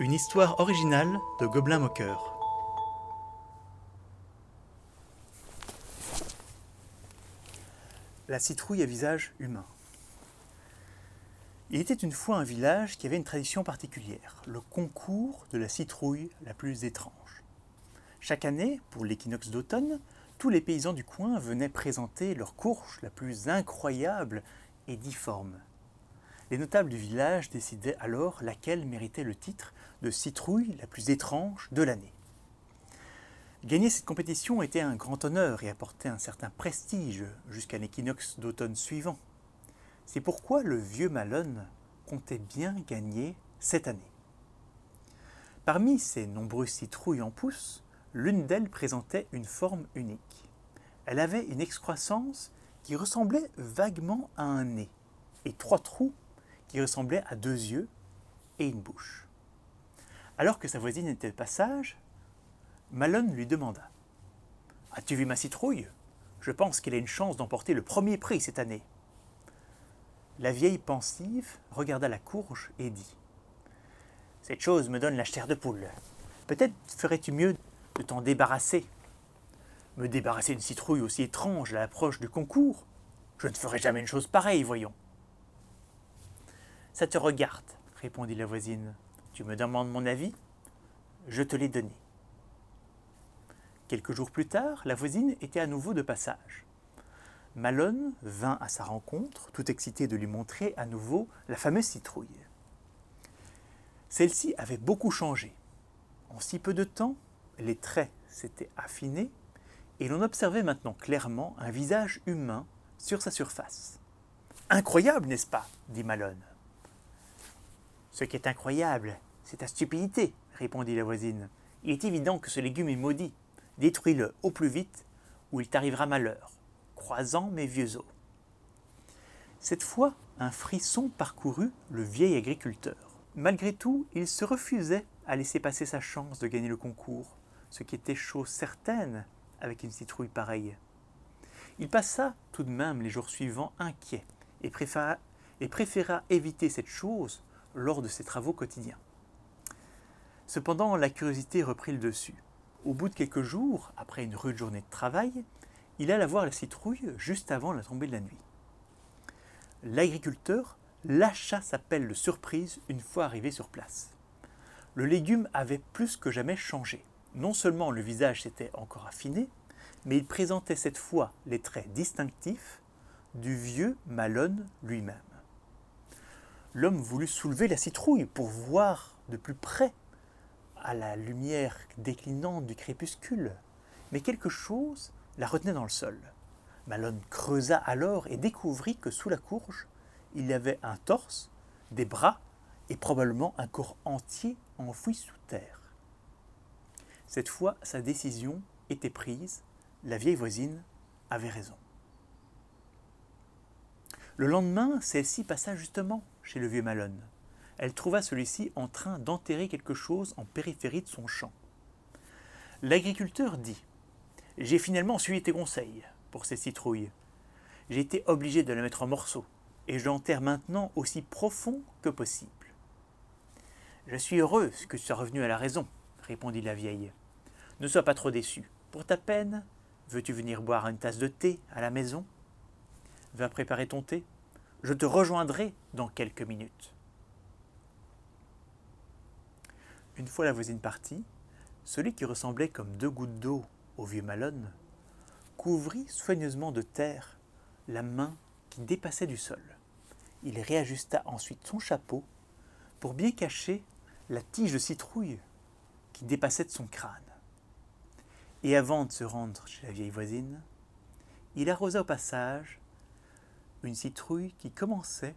Une histoire originale de Gobelin Moqueur. La citrouille à visage humain. Il était une fois un village qui avait une tradition particulière, le concours de la citrouille la plus étrange. Chaque année, pour l'équinoxe d'automne, tous les paysans du coin venaient présenter leur courge la plus incroyable et difforme. Les notables du village décidaient alors laquelle méritait le titre de citrouille la plus étrange de l'année. Gagner cette compétition était un grand honneur et apportait un certain prestige jusqu'à l'équinoxe d'automne suivant. C'est pourquoi le vieux Malone comptait bien gagner cette année. Parmi ces nombreuses citrouilles en pousse, l'une d'elles présentait une forme unique. Elle avait une excroissance qui ressemblait vaguement à un nez et trois trous qui ressemblaient à deux yeux et une bouche. Alors que sa voisine était de passage, Malone lui demanda As-tu vu ma citrouille? Je pense qu'elle a une chance d'emporter le premier prix cette année. La vieille pensive regarda la courge et dit Cette chose me donne la chair de poule. Peut-être ferais-tu mieux de t'en débarrasser. Me débarrasser d'une citrouille aussi étrange à l'approche du concours? Je ne ferai jamais une chose pareille, voyons. Ça te regarde, répondit la voisine. Tu me demandes mon avis? Je te l'ai donné. Quelques jours plus tard, la voisine était à nouveau de passage. Malone vint à sa rencontre, tout excité de lui montrer à nouveau la fameuse citrouille. Celle-ci avait beaucoup changé. En si peu de temps, les traits s'étaient affinés et l'on observait maintenant clairement un visage humain sur sa surface. Incroyable, n'est-ce pas dit Malone. Ce qui est incroyable, c'est ta stupidité, répondit la voisine. Il est évident que ce légume est maudit. Détruis-le au plus vite, ou il t'arrivera malheur, croisant mes vieux os. Cette fois, un frisson parcourut le vieil agriculteur. Malgré tout, il se refusait à laisser passer sa chance de gagner le concours, ce qui était chose certaine avec une citrouille pareille. Il passa tout de même les jours suivants inquiet et préféra, et préféra éviter cette chose lors de ses travaux quotidiens. Cependant, la curiosité reprit le dessus. Au bout de quelques jours, après une rude journée de travail, il alla voir la citrouille juste avant la tombée de la nuit. L'agriculteur lâcha sa pelle de surprise une fois arrivé sur place. Le légume avait plus que jamais changé. Non seulement le visage s'était encore affiné, mais il présentait cette fois les traits distinctifs du vieux Malone lui-même l'homme voulut soulever la citrouille pour voir de plus près à la lumière déclinante du crépuscule. Mais quelque chose la retenait dans le sol. Malone creusa alors et découvrit que sous la courge, il y avait un torse, des bras et probablement un corps entier enfoui sous terre. Cette fois, sa décision était prise, la vieille voisine avait raison. Le lendemain, celle-ci passa justement chez le vieux Malone. Elle trouva celui-ci en train d'enterrer quelque chose en périphérie de son champ. L'agriculteur dit J'ai finalement suivi tes conseils pour ces citrouilles. J'ai été obligé de la mettre en morceaux, et je l'enterre maintenant aussi profond que possible. Je suis heureuse que tu sois revenu à la raison, répondit la vieille. Ne sois pas trop déçu. Pour ta peine, veux-tu venir boire une tasse de thé à la maison? Va préparer ton thé. Je te rejoindrai dans quelques minutes. Une fois la voisine partie, celui qui ressemblait comme deux gouttes d'eau au vieux Malone couvrit soigneusement de terre la main qui dépassait du sol. Il réajusta ensuite son chapeau pour bien cacher la tige de citrouille qui dépassait de son crâne. Et avant de se rendre chez la vieille voisine, il arrosa au passage une citrouille qui commençait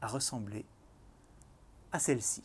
à ressembler à celle-ci.